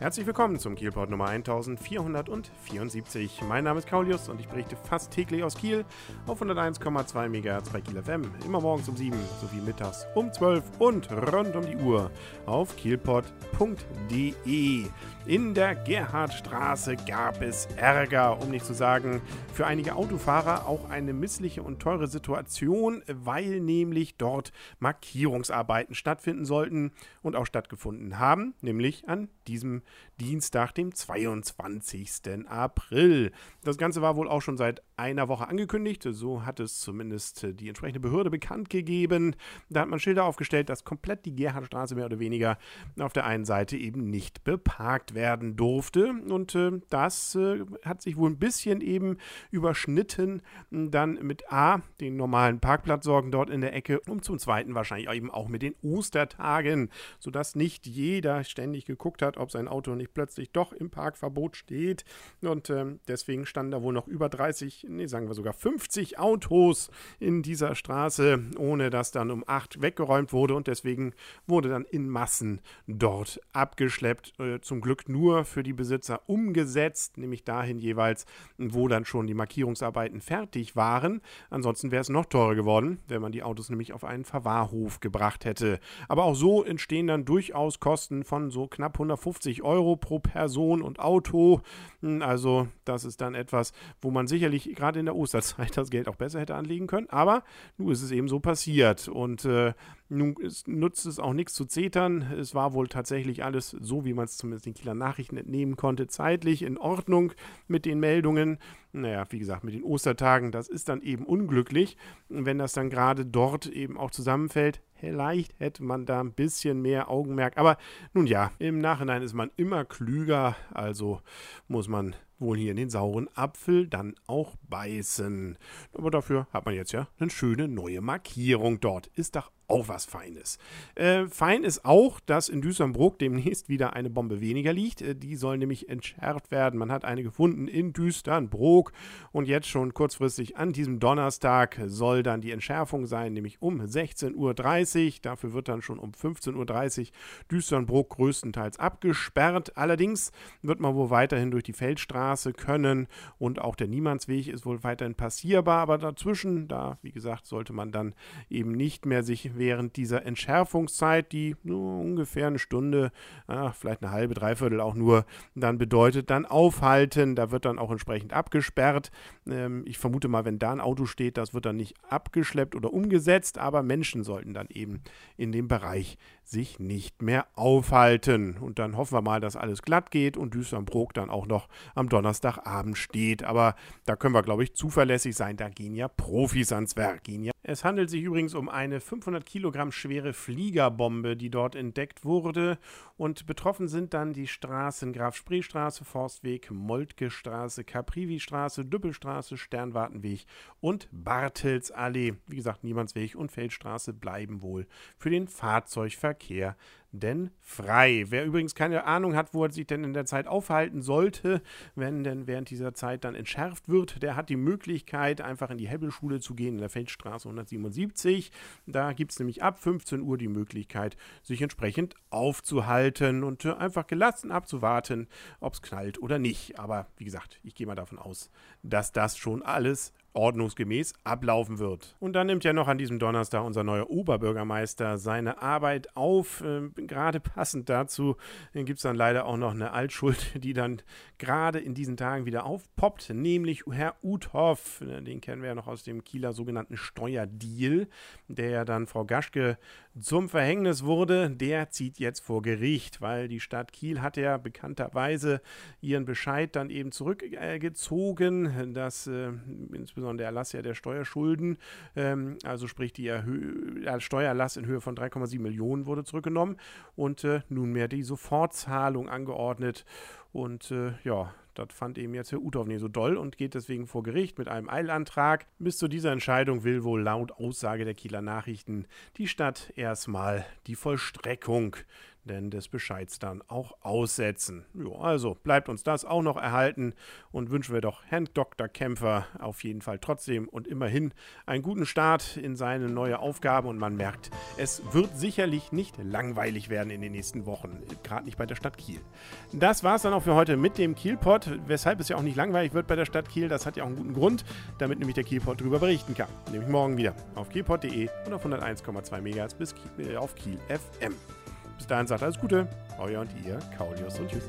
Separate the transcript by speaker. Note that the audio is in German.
Speaker 1: Herzlich willkommen zum Kielport Nummer 1474. Mein Name ist Kaulius und ich berichte fast täglich aus Kiel auf 101,2 MHz bei Kiel FM. Immer morgens um 7 sowie mittags um 12 und rund um die Uhr auf kielport.de. In der Gerhardstraße gab es Ärger, um nicht zu sagen, für einige Autofahrer auch eine missliche und teure Situation, weil nämlich dort Markierungsarbeiten stattfinden sollten und auch stattgefunden haben, nämlich an diesem Dienstag, dem 22. April. Das Ganze war wohl auch schon seit einer Woche angekündigt, so hat es zumindest die entsprechende Behörde bekannt gegeben. Da hat man Schilder aufgestellt, dass komplett die Gerhardstraße mehr oder weniger auf der einen Seite eben nicht beparkt werden durfte. Und äh, das äh, hat sich wohl ein bisschen eben überschnitten, dann mit A, den normalen Parkplatzsorgen dort in der Ecke und zum Zweiten wahrscheinlich eben auch mit den Ostertagen, sodass nicht jeder ständig geguckt hat, ob sein Auto nicht plötzlich doch im Parkverbot steht. Und äh, deswegen standen da wohl noch über 30 nee, sagen wir sogar 50 Autos in dieser Straße, ohne dass dann um 8 weggeräumt wurde und deswegen wurde dann in Massen dort abgeschleppt. Äh, zum Glück nur für die Besitzer umgesetzt, nämlich dahin jeweils, wo dann schon die Markierungsarbeiten fertig waren. Ansonsten wäre es noch teurer geworden, wenn man die Autos nämlich auf einen Verwahrhof gebracht hätte. Aber auch so entstehen dann durchaus Kosten von so knapp 150 Euro pro Person und Auto. Hm, also das ist dann etwas, wo man sicherlich gerade in der Osterzeit das Geld auch besser hätte anlegen können. Aber nun ist es eben so passiert. Und äh, nun ist, nutzt es auch nichts zu zetern. Es war wohl tatsächlich alles so, wie man es zumindest den Kieler Nachrichten entnehmen konnte, zeitlich in Ordnung mit den Meldungen. Naja, wie gesagt, mit den Ostertagen, das ist dann eben unglücklich, wenn das dann gerade dort eben auch zusammenfällt. Vielleicht hätte man da ein bisschen mehr Augenmerk. Aber nun ja, im Nachhinein ist man immer klüger. Also muss man wohl hier in den sauren Apfel dann auch beißen. Aber dafür hat man jetzt ja eine schöne neue Markierung dort. Ist doch auch was Feines. Äh, fein ist auch, dass in Düsternbruck demnächst wieder eine Bombe weniger liegt. Äh, die soll nämlich entschärft werden. Man hat eine gefunden in Düsternbruck und jetzt schon kurzfristig an diesem Donnerstag soll dann die Entschärfung sein, nämlich um 16.30 Uhr. Dafür wird dann schon um 15.30 Uhr Düsternbruck größtenteils abgesperrt. Allerdings wird man wohl weiterhin durch die Feldstraße können und auch der Niemandsweg ist wohl weiterhin passierbar. Aber dazwischen, da wie gesagt, sollte man dann eben nicht mehr sich während dieser Entschärfungszeit, die nur ungefähr eine Stunde, ach, vielleicht eine halbe, dreiviertel auch nur dann bedeutet, dann aufhalten. Da wird dann auch entsprechend abgesperrt. Ähm, ich vermute mal, wenn da ein Auto steht, das wird dann nicht abgeschleppt oder umgesetzt, aber Menschen sollten dann eben in dem Bereich sich nicht mehr aufhalten. Und dann hoffen wir mal, dass alles glatt geht und Düsternbrook dann auch noch am Donnerstagabend steht. Aber da können wir, glaube ich, zuverlässig sein. Da gehen ja Profis ans Werk. Gehen ja. Es handelt sich übrigens um eine 500 Kilogramm schwere Fliegerbombe, die dort entdeckt wurde. Und betroffen sind dann die Straßen Graf Spreestraße, Forstweg, Moltke Straße, Caprivi-Straße, Düppelstraße, Sternwartenweg und Bartelsallee. Wie gesagt, Niemandsweg und Feldstraße bleiben wohl für den Fahrzeugverkehr Verkehr denn frei. Wer übrigens keine Ahnung hat, wo er sich denn in der Zeit aufhalten sollte, wenn denn während dieser Zeit dann entschärft wird, der hat die Möglichkeit, einfach in die Hebbelschule zu gehen, in der Feldstraße 177. Da gibt es nämlich ab 15 Uhr die Möglichkeit, sich entsprechend aufzuhalten und einfach gelassen abzuwarten, ob es knallt oder nicht. Aber wie gesagt, ich gehe mal davon aus, dass das schon alles ordnungsgemäß ablaufen wird. Und dann nimmt ja noch an diesem Donnerstag unser neuer Oberbürgermeister seine Arbeit auf. Äh, gerade passend dazu gibt es dann leider auch noch eine Altschuld, die dann gerade in diesen Tagen wieder aufpoppt, nämlich Herr Uthoff. Den kennen wir ja noch aus dem Kieler sogenannten Steuerdeal, der ja dann Frau Gaschke zum Verhängnis wurde. Der zieht jetzt vor Gericht, weil die Stadt Kiel hat ja bekannterweise ihren Bescheid dann eben zurückgezogen, dass äh, insbesondere der Erlass ja der Steuerschulden, ähm, also sprich die Erhö der Steuererlass in Höhe von 3,7 Millionen wurde zurückgenommen und äh, nunmehr die Sofortzahlung angeordnet. Und äh, ja, das fand eben jetzt Herr Uthoff nicht so doll und geht deswegen vor Gericht mit einem Eilantrag. Bis zu dieser Entscheidung will wohl laut Aussage der Kieler Nachrichten die Stadt erstmal die Vollstreckung denn des Bescheids dann auch aussetzen. Jo, also bleibt uns das auch noch erhalten und wünschen wir doch Herrn Dr. Kämpfer auf jeden Fall trotzdem und immerhin einen guten Start in seine neue Aufgabe und man merkt, es wird sicherlich nicht langweilig werden in den nächsten Wochen, gerade nicht bei der Stadt Kiel. Das war es dann auch für heute mit dem Kielpot, weshalb es ja auch nicht langweilig wird bei der Stadt Kiel, das hat ja auch einen guten Grund, damit nämlich der Kielpot darüber berichten kann. Nämlich morgen wieder auf kielpot.de und auf 101,2 MHz bis Kiel, äh, auf Kiel FM. Bis dahin sagt alles Gute, euer und ihr, Kaulius und Tschüss.